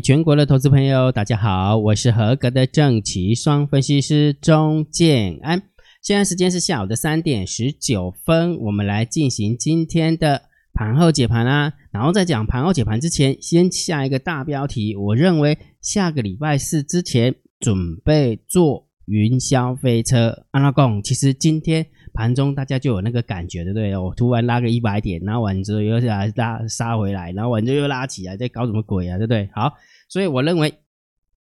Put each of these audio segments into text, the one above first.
全国的投资朋友，大家好，我是合格的正奇双分析师钟建安。现在时间是下午的三点十九分，我们来进行今天的盘后解盘啊。然后在讲盘后解盘之前，先下一个大标题。我认为下个礼拜四之前准备坐云霄飞车。安拉贡，其实今天。盘中大家就有那个感觉，对不对？我突然拉个一百点，然后完之后又来拉杀回来，然后完之后又拉起来，在搞什么鬼啊？对不对？好，所以我认为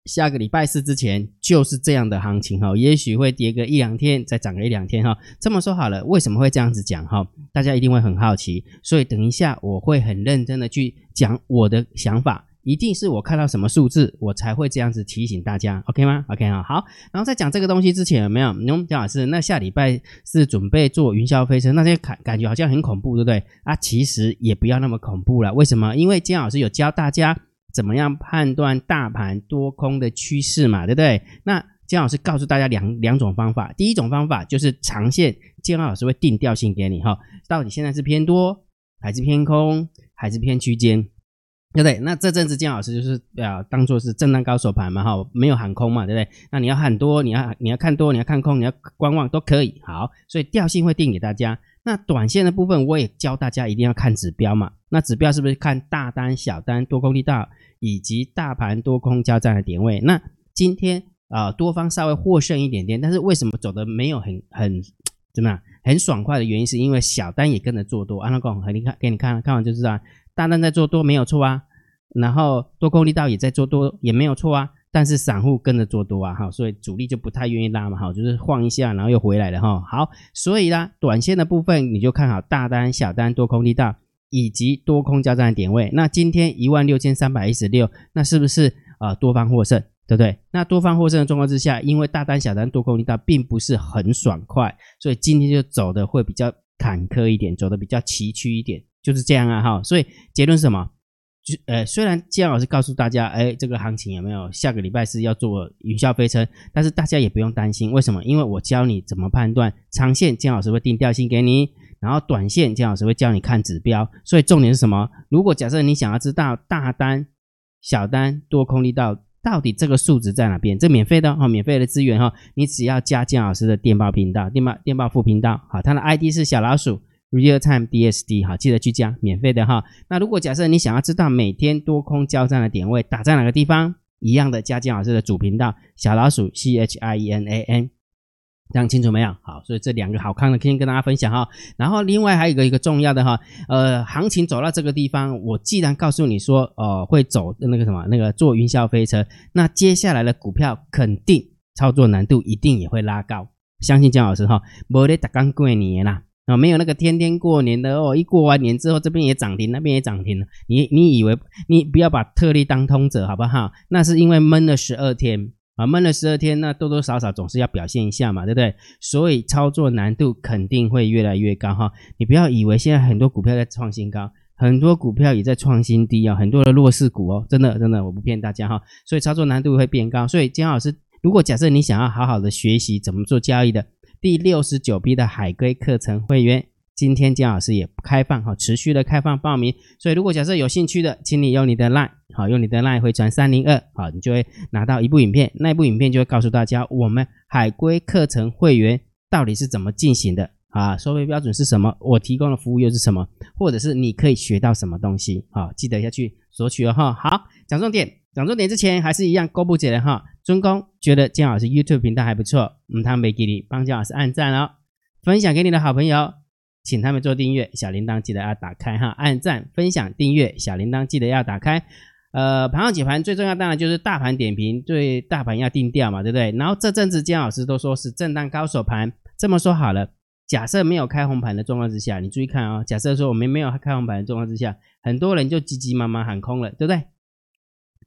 下个礼拜四之前就是这样的行情哈，也许会跌个一两天，再涨个一两天哈。这么说好了，为什么会这样子讲哈？大家一定会很好奇，所以等一下我会很认真的去讲我的想法。一定是我看到什么数字，我才会这样子提醒大家，OK 吗？OK 啊，好。然后在讲这个东西之前，有没有？喏，姜老师，那下礼拜是准备做云霄飞车，那些感感觉好像很恐怖，对不对？啊，其实也不要那么恐怖了。为什么？因为姜老师有教大家怎么样判断大盘多空的趋势嘛，对不对？那姜老师告诉大家两两种方法，第一种方法就是长线，姜老师会定调性给你哈，到底现在是偏多还是偏空，还是偏区间？对不对？那这阵子姜老师就是呃，当做是震荡高手盘嘛，哈，没有喊空嘛，对不对？那你要喊多，你要你要看多，你要看空，你要观望都可以。好，所以调性会定给大家。那短线的部分，我也教大家一定要看指标嘛。那指标是不是看大单、小单、多空力道以及大盘多空交战的点位？那今天啊、多方稍微获胜一点点，但是为什么走的没有很很怎么样很爽快的原因，是因为小单也跟着做多。安老公，和你看给你看看完就知道。大单在做多没有错啊，然后多空力道也在做多也没有错啊，但是散户跟着做多啊，哈，所以主力就不太愿意拉嘛，哈，就是晃一下，然后又回来了，哈，好，所以呢，短线的部分你就看好大单、小单、多空力道以及多空交战的点位。那今天一万六千三百一十六，那是不是呃多方获胜，对不对？那多方获胜的状况之下，因为大单、小单、多空力道并不是很爽快，所以今天就走的会比较坎坷一点，走的比较崎岖一点。就是这样啊，哈，所以结论是什么？就呃，虽然姜老师告诉大家，哎，这个行情有没有下个礼拜四要做云霄飞车，但是大家也不用担心，为什么？因为我教你怎么判断长线，姜老师会定调性给你，然后短线姜老师会教你看指标。所以重点是什么？如果假设你想要知道大单、小单、多空力道到底这个数值在哪边，这免费的哈，免费的资源哈，你只要加姜老师的电报频道，电报电报副频道，好，它的 ID 是小老鼠。Real Time DSD 哈，记得去加，免费的哈。那如果假设你想要知道每天多空交战的点位打在哪个地方，一样的加姜老师的主频道小老鼠 C H I E N A N，这样清楚没有？好，所以这两个好康的先跟大家分享哈。然后另外还有一个一个重要的哈，呃，行情走到这个地方，我既然告诉你说，呃，会走那个什么那个坐云霄飞车，那接下来的股票肯定操作难度一定也会拉高，相信姜老师哈，没得打刚过年啦。啊、没有那个天天过年的哦，一过完年之后，这边也涨停，那边也涨停了。你你以为你不要把特例当通则，好不好？那是因为闷了十二天啊，闷了十二天，那多多少少总是要表现一下嘛，对不对？所以操作难度肯定会越来越高哈。你不要以为现在很多股票在创新高，很多股票也在创新低啊，很多的弱势股哦，真的真的，我不骗大家哈。所以操作难度会变高。所以姜老师，如果假设你想要好好的学习怎么做交易的。第六十九批的海归课程会员，今天姜老师也开放哈，持续的开放报名。所以如果假设有兴趣的，请你用你的 line，好，用你的 line 回传三零二，好，你就会拿到一部影片，那一部影片就会告诉大家我们海归课程会员到底是怎么进行的啊，收费标准是什么，我提供的服务又是什么，或者是你可以学到什么东西，好，记得要去索取哦哈。好，讲重点。讲重点之前，还是一样公布起来哈。尊公觉得姜老师 YouTube 频道还不错，嗯，他没给你帮姜老师按赞哦，分享给你的好朋友，请他们做订阅，小铃铛记得要打开哈，按赞、分享、订阅，小铃铛记得要打开。呃，盘后解盘最重要当然就是大盘点评，对大盘要定调嘛，对不对？然后这阵子姜老师都说是震荡高手盘，这么说好了，假设没有开红盘的状况之下，你注意看哦，假设说我们没有开红盘的状况之下，很多人就急急忙忙喊空了，对不对？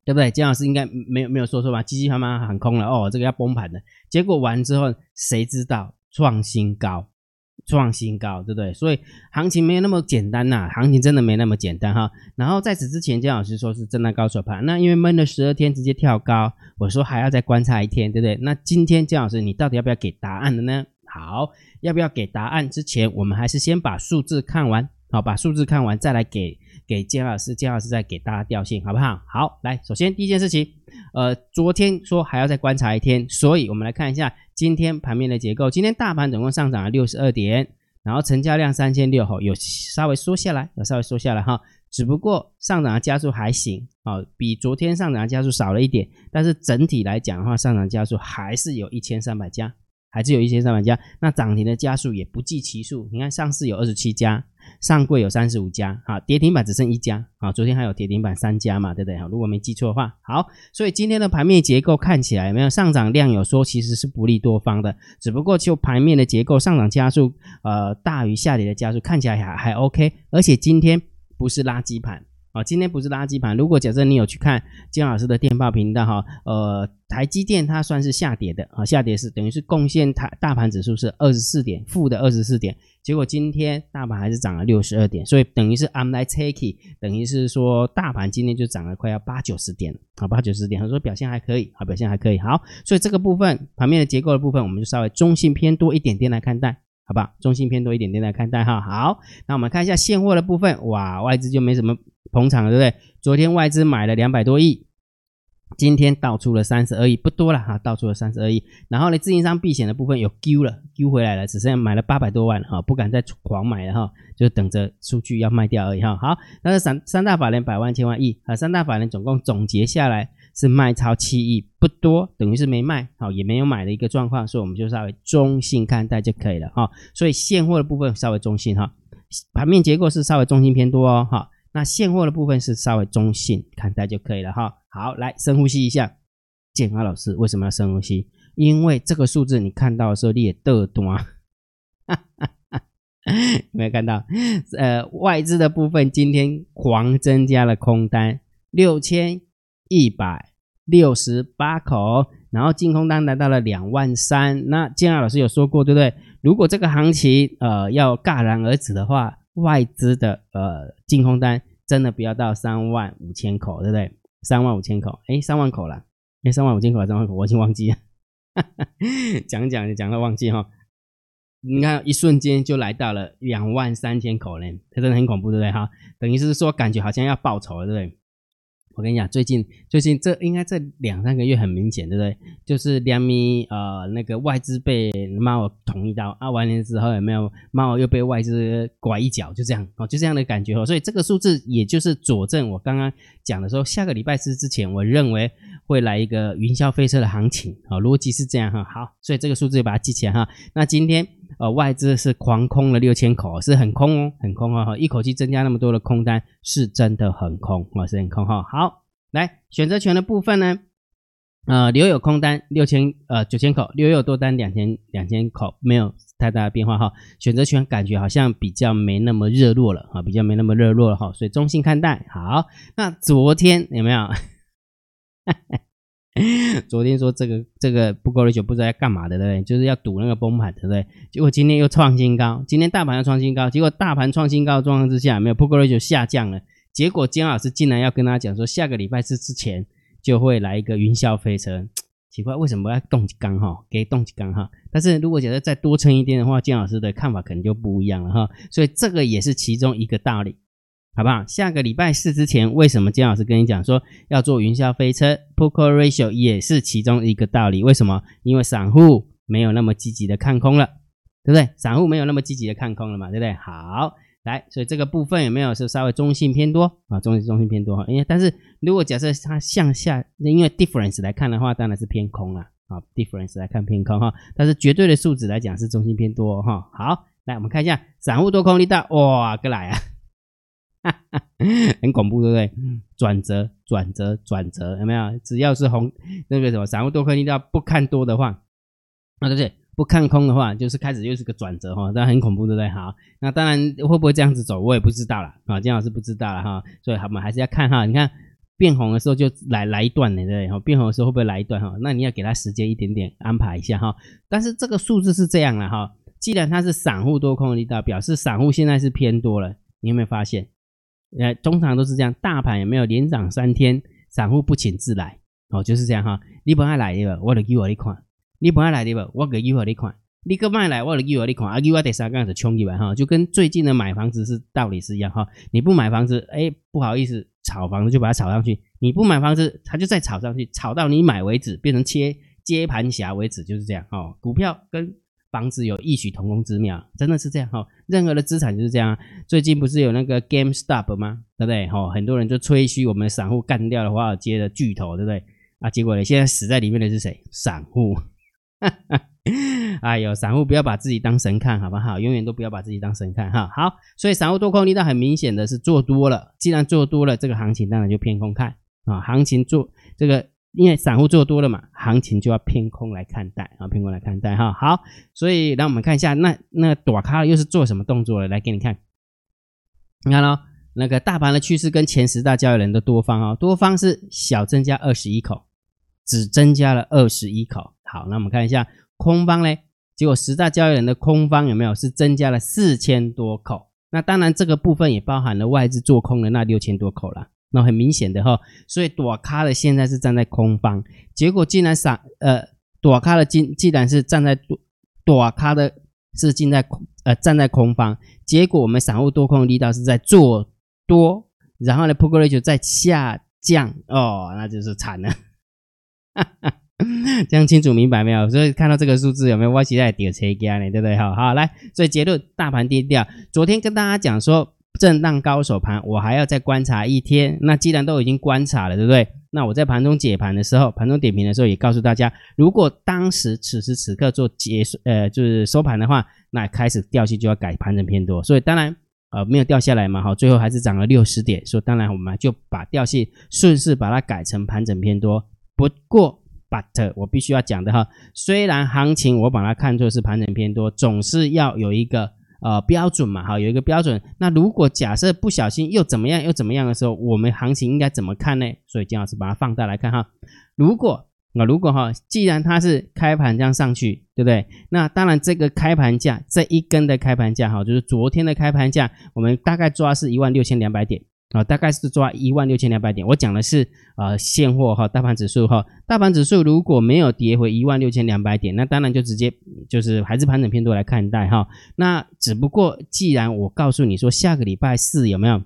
对不对？姜老师应该没有没有说错吧？急急忙忙喊空了哦，这个要崩盘的。结果完之后，谁知道创新高，创新高，对不对？所以行情没有那么简单呐，行情真的没那么简单哈。然后在此之前，姜老师说是震荡高手盘，那因为闷了十二天直接跳高，我说还要再观察一天，对不对？那今天姜老师你到底要不要给答案的呢？好，要不要给答案之前，我们还是先把数字看完，好，把数字看完再来给。给建老师，建老师再给大家调性，好不好？好，来，首先第一件事情，呃，昨天说还要再观察一天，所以我们来看一下今天盘面的结构。今天大盘总共上涨了六十二点，然后成交量三千六，有稍微缩下来，有稍微缩下来哈。只不过上涨的加速还行啊，比昨天上涨的加速少了一点，但是整体来讲的话，上涨加速还是有一千三百家，还是有一千三百家。那涨停的家数也不计其数，你看上市有二十七家，上柜有三十五家，啊，跌停板只剩一家，啊，昨天还有跌停板三家嘛，对不对？如果没记错的话，好，所以今天的盘面结构看起来没有上涨量有说其实是不利多方的，只不过就盘面的结构上涨加速，呃，大于下跌的加速，看起来还还 OK，而且今天。不是垃圾盘啊，今天不是垃圾盘。如果假设你有去看金老师的电报频道哈，呃，台积电它算是下跌的啊，下跌是等于是贡献台大盘指数是二十四点，负的二十四点，结果今天大盘还是涨了六十二点，所以等于是 I'm like take，等于是说大盘今天就涨了快要八九十点，好，八九十点，他说表现还可以，好，表现还可以，好，所以这个部分盘面的结构的部分，我们就稍微中性偏多一点点来看待。好吧，中性偏多一点点来看待哈。好，那我们看一下现货的部分，哇，外资就没什么捧场了，对不对？昨天外资买了两百多亿，今天倒出了三十二亿，不多了哈，倒出了三十二亿。然后呢，自营商避险的部分有丢了，丢回来了，只剩下买了八百多万哈，不敢再狂买了哈，就等着数据要卖掉而已哈。好，那是三三大法人百万千万亿啊，三大法人总共总结下来。是卖超七亿，不多，等于是没卖，好，也没有买的一个状况，所以我们就稍微中性看待就可以了哈。所以现货的部分稍微中性哈，盘面结构是稍微中性偏多哦哈。那现货的部分是稍微中性看待就可以了哈。好，来深呼吸一下，建安老师为什么要深呼吸？因为这个数字你看到的时候你也得多，哈哈哈，有没有看到？呃，外资的部分今天狂增加了空单六千。一百六十八口，然后净空单来到了两万三。那建安老师有说过，对不对？如果这个行情呃要戛然而止的话，外资的呃净空单真的不要到三万五千口，对不对？三万五千口，哎，三万口了，哎，三万五千口还是三万口，我已经忘记了。哈哈，讲讲讲到忘记哈。你看，一瞬间就来到了两万三千口嘞，这真的很恐怖，对不对？哈，等于是说感觉好像要报仇了，对不对？我跟你讲，最近最近这应该这两三个月很明显，对不对？就是两米呃那个外资被猫捅一刀啊，完了之后有没有猫又被外资拐一脚，就这样哦，就这样的感觉哦。所以这个数字也就是佐证我刚刚讲的时候，下个礼拜四之前，我认为会来一个云霄飞车的行情啊，逻辑是这样哈。好，所以这个数字就把它记起来哈。那今天呃外资是狂空了六千口，是很空哦，很空哦，一口气增加那么多的空单，是真的很空啊，是很空哈。好。来选择权的部分呢，呃，留有空单六千呃九千口，留有多单两千两千口，没有太大的变化哈。选择权感觉好像比较没那么热络了啊，比较没那么热络了哈，所以中性看待。好，那昨天有没有？昨天说这个这个 put call ratio 不知道要干嘛的，对不对？就是要赌那个崩盘，对不对？结果今天又创新高，今天大盘要创新高，结果大盘创新高的状况之下，没有 put call ratio 下降了。结果姜老师竟然要跟他讲说，下个礼拜四之前就会来一个云霄飞车，奇怪为什么要动几缸哈？给动几缸哈？但是如果觉得再多撑一点的话，姜老师的看法可能就不一样了哈。所以这个也是其中一个道理，好不好？下个礼拜四之前，为什么姜老师跟你讲说要做云霄飞车？Poker ratio 也是其中一个道理。为什么？因为散户没有那么积极的看空了，对不对？散户没有那么积极的看空了嘛，对不对？好。来，所以这个部分有没有是稍微中性偏多啊？中性中性偏多哈，因为但是如果假设它向下，因为 difference 来看的话，当然是偏空了啊。difference 来看偏空哈，但是绝对的数值来讲是中性偏多哈。好，来我们看一下散户多空力道，哇，过来啊，很恐怖对不对？转折转折转折有没有？只要是红那个什么散户多空力道不看多的话，啊对不对？不看空的话，就是开始又是个转折哈，那很恐怖，对不对？好，那当然会不会这样子走，我也不知道了啊，姜老师不知道了哈，所以我们还是要看哈。你看变红的时候就来来一段的，对不对？变红的时候会不会来一段哈？那你要给他时间一点点安排一下哈。但是这个数字是这样了哈，既然它是散户多空的力道，表示散户现在是偏多了。你有没有发现？呃，通常都是这样，大盘有没有连涨三天，散户不请自来哦，就是这样哈。你不爱来的，我就给我一块。你本来来的，我给一会儿你看，你个卖来，我给我你看，啊，给我第三个就冲一来哈，就跟最近的买房子是道理是一样哈。你不买房子，哎，不好意思，炒房子就把它炒上去；你不买房子，它就再炒上去，炒到你买为止，变成切接盘侠为止，就是这样哈。股票跟房子有异曲同工之妙，真的是这样哈。任何的资产就是这样。最近不是有那个 GameStop 吗？对不对？哈，很多人就吹嘘我们散户干掉了华尔街的巨头，对不对？啊，结果呢，现在死在里面的是谁？散户。哎呦，散户不要把自己当神看，好不好？永远都不要把自己当神看哈。好，所以散户多空力道很明显的是做多了。既然做多了，这个行情当然就偏空看啊。行情做这个，因为散户做多了嘛，行情就要偏空来看待啊，偏空来看待哈。好，所以让我们看一下，那那大咖又是做什么动作了？来给你看，你看喽，那个大盘的趋势跟前十大交易人的多方哦，多方是小增加二十一口，只增加了二十一口。好，那我们看一下空方嘞，结果十大交易人的空方有没有是增加了四千多口？那当然这个部分也包含了外资做空的那六千多口了。那很明显的哈，所以大咖的现在是站在空方，结果竟然散呃大咖的竟既然是站在大咖的是进在呃站在空方，结果我们散户多空力道是在做多，然后呢 p u t Ratio 在下降哦，那就是惨了。这样清楚明白没有？所以看到这个数字有没有？我期待跌车价呢，对不对？好，好来，所以结论，大盘跌掉。昨天跟大家讲说震荡高手盘，我还要再观察一天。那既然都已经观察了，对不对？那我在盘中解盘的时候，盘中点评的时候也告诉大家，如果当时此时此刻做结束，呃，就是收盘的话，那开始调性就要改盘整偏多。所以当然，呃，没有掉下来嘛，好，最后还是涨了六十点。所以当然我们就把调性顺势把它改成盘整偏多。不过。But 我必须要讲的哈，虽然行情我把它看作是盘整偏多，总是要有一个呃标准嘛，哈，有一个标准。那如果假设不小心又怎么样又怎么样的时候，我们行情应该怎么看呢？所以金老师把它放大来看哈。如果那如果哈，既然它是开盘这样上去，对不对？那当然这个开盘价这一根的开盘价哈，就是昨天的开盘价，我们大概抓是一万六千两百点。啊，大概是抓一万六千两百点。我讲的是呃现货哈，大盘指数哈，大盘指数如果没有跌回一万六千两百点，那当然就直接就是还是盘整偏多来看待哈。那只不过既然我告诉你说下个礼拜四有没有？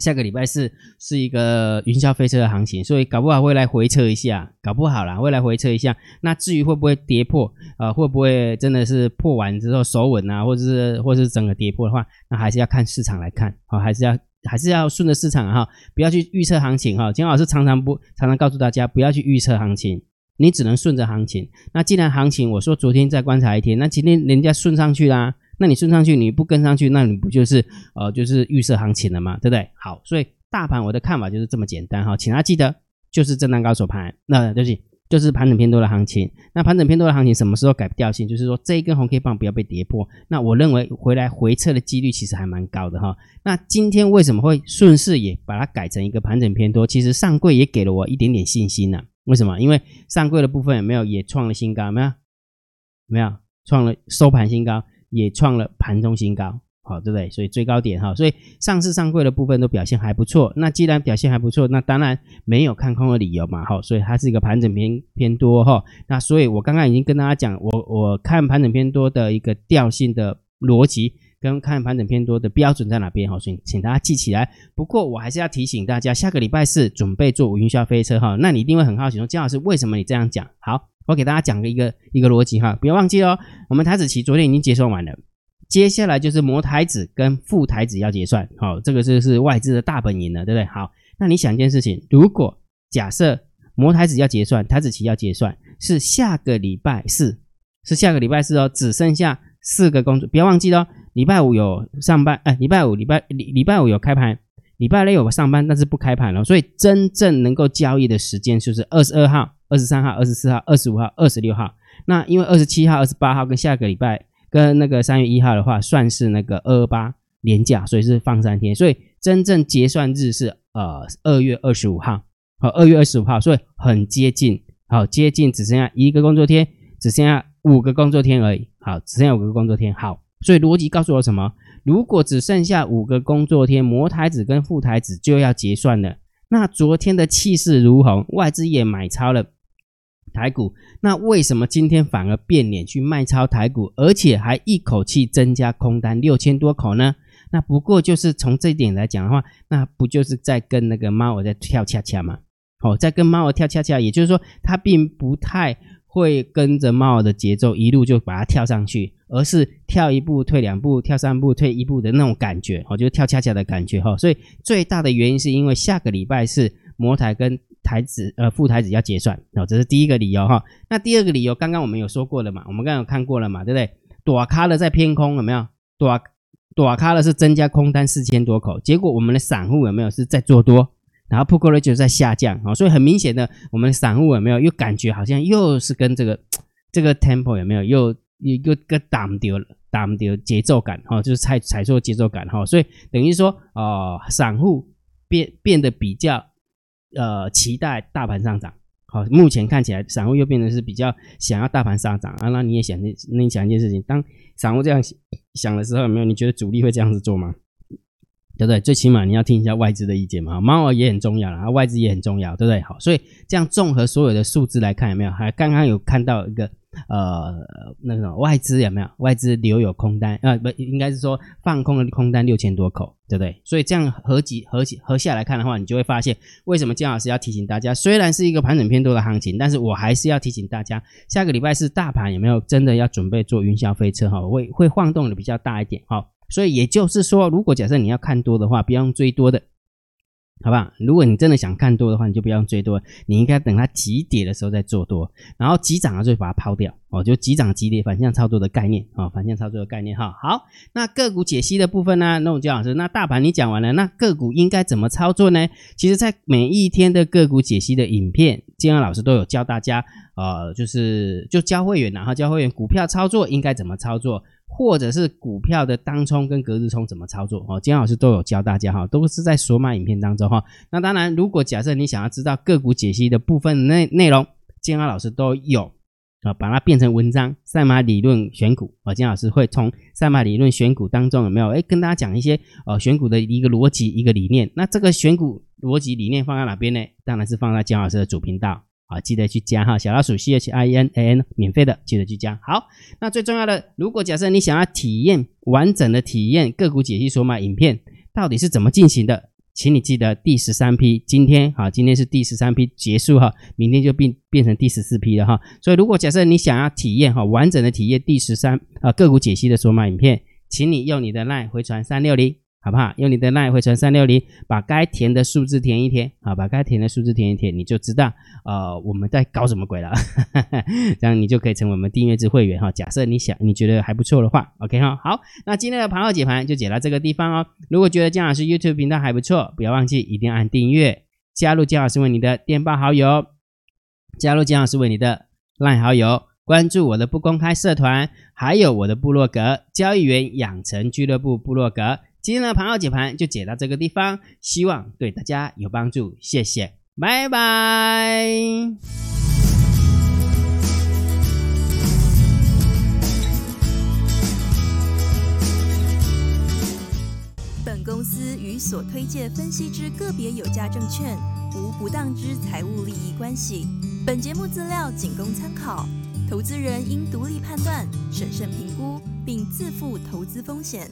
下个礼拜四是一个云霄飞车的行情，所以搞不好会来回测一下，搞不好啦会来回测一下。那至于会不会跌破，呃，会不会真的是破完之后守稳啊，或者是或者是整个跌破的话，那还是要看市场来看，好，还是要。还是要顺着市场哈，不要去预测行情哈。金老师常常不常常告诉大家，不要去预测行情，你只能顺着行情。那既然行情，我说昨天再观察一天，那今天人家顺上去啦，那你顺上去，你不跟上去，那你不就是呃就是预测行情了吗？对不对？好，所以大盘我的看法就是这么简单哈，请大家记得就是震荡高手盘，那对不起。就是盘整偏多的行情，那盘整偏多的行情什么时候改调性？就是说这一根红 K 棒不要被跌破。那我认为回来回撤的几率其实还蛮高的哈。那今天为什么会顺势也把它改成一个盘整偏多？其实上柜也给了我一点点信心呢。为什么？因为上柜的部分有没有也创了新高？没有？没有？创了收盘新高，也创了盘中新高。好，对不对？所以最高点哈，所以上市上柜的部分都表现还不错。那既然表现还不错，那当然没有看空的理由嘛。哈，所以它是一个盘整偏偏多哈。那所以我刚刚已经跟大家讲，我我看盘整偏多的一个调性的逻辑，跟看盘整偏多的标准在哪边哈。所以请大家记起来。不过我还是要提醒大家，下个礼拜四准备做云霄飞车哈。那你一定会很好奇说，姜老师为什么你这样讲？好，我给大家讲个一个一个逻辑哈，不要忘记哦。我们台子棋昨天已经结算完了。接下来就是摩台子跟副台子要结算，好，这个就是外资的大本营了，对不对？好，那你想一件事情，如果假设摩台子要结算，台子期要结算，是下个礼拜四，是下个礼拜四哦，只剩下四个工作，不要忘记哦，礼拜五有上班，哎，礼拜五礼拜礼礼拜五有开盘，礼拜六有上班，但是不开盘了，所以真正能够交易的时间就是二十二号、二十三号、二十四号、二十五号、二十六号。那因为二十七号、二十八号跟下个礼拜。跟那个三月一号的话，算是那个二二八年假，所以是放三天，所以真正结算日是呃二月二十五号，好，二月二十五号，所以很接近，好，接近只剩下一个工作天，只剩下五个工作天而已，好，只剩下五个工作天，好，所以逻辑告诉我什么？如果只剩下五个工作天，模台子跟副台子就要结算了，那昨天的气势如虹，外资也买超了台股，那为什么今天反而变脸去卖超台股，而且还一口气增加空单六千多口呢？那不过就是从这一点来讲的话，那不就是在跟那个猫儿在跳恰恰吗？哦，在跟猫儿跳恰恰，也就是说，它并不太会跟着猫儿的节奏一路就把它跳上去，而是跳一步退两步，跳三步退一步的那种感觉，哦，就跳恰恰的感觉哈。所以最大的原因是因为下个礼拜是摩台跟台子呃副台子要结算，哦，这是第一个理由哈。那第二个理由，刚刚我们有说过了嘛，我们刚刚有看过了嘛，对不对？躲咖了在偏空有没有？躲躲咖了是增加空单四千多口，结果我们的散户有没有是在做多？然后 put call 就在下降啊，所以很明显的，我们的散户有没有又感觉好像又是跟这个 这个 tempo 有没有又又又个挡丢了挡丢节奏感哈，就是踩踩错节奏感哈，所以等于说哦，散户变变得比较呃期待大盘上涨，好，目前看起来散户又变得是比较想要大盘上涨啊，那你也想那你想一件事情，当散户这样想的时候，有没有你觉得主力会这样子做吗？对不对？最起码你要听一下外资的意见嘛，猫儿也很重要啦，外资也很重要，对不对？好，所以这样综合所有的数字来看，有没有？还刚刚有看到一个呃，那个外资有没有？外资留有空单啊？呃，不，应该是说放空的空单六千多口，对不对？所以这样合计合计合下来看的话，你就会发现为什么姜老师要提醒大家，虽然是一个盘整偏多的行情，但是我还是要提醒大家，下个礼拜是大盘有没有真的要准备做云霄飞车哈？会会晃动的比较大一点哈。所以也就是说，如果假设你要看多的话，不要用追多的，好不好？如果你真的想看多的话，你就不要追多，你应该等它急跌的时候再做多，然后急涨了就把它抛掉哦，就急涨急跌反向操作的概念啊、哦，反向操作的概念哈。好，那个股解析的部分呢？那我姜老师，那大盘你讲完了，那个股应该怎么操作呢？其实，在每一天的个股解析的影片，金安老师都有教大家，呃，就是就教会员，然后教会员股票操作应该怎么操作。或者是股票的当冲跟隔日冲怎么操作哦？金老师都有教大家哈，都是在索马影片当中哈。那当然，如果假设你想要知道个股解析的部分内内容，姜老师都有啊，把它变成文章。赛马理论选股啊，金老师会从赛马理论选股当中有没有哎，跟大家讲一些呃选股的一个逻辑一个理念。那这个选股逻辑理念放在哪边呢？当然是放在金老师的主频道。好，记得去加哈，小老鼠 C H I N A N，免费的，记得去加。好，那最重要的，如果假设你想要体验完整的体验个股解析索马影片到底是怎么进行的，请你记得第十三批，今天哈，今天是第十三批结束哈，明天就变变成第十四批了哈。所以如果假设你想要体验哈完整的体验第十三啊个股解析的索马影片，请你用你的 LINE 回传三六零。好不好？用你的 LINE 回传三六零，把该填的数字填一填，好，把该填的数字填一填，你就知道，呃，我们在搞什么鬼了。这样你就可以成为我们订阅制会员哈。假设你想，你觉得还不错的话，OK 哈。好，那今天的盘后解盘就解到这个地方哦。如果觉得姜老师 YouTube 频道还不错，不要忘记一定要按订阅，加入姜老师为你的电报好友，加入姜老师为你的烂好友，关注我的不公开社团，还有我的部落格交易员养成俱乐部部落格。今天的盘后解盘就解到这个地方，希望对大家有帮助，谢谢，拜拜。本公司与所推荐分析之个别有价证券无不当之财务利益关系。本节目资料仅供参考，投资人应独立判断、审慎评估，并自负投资风险。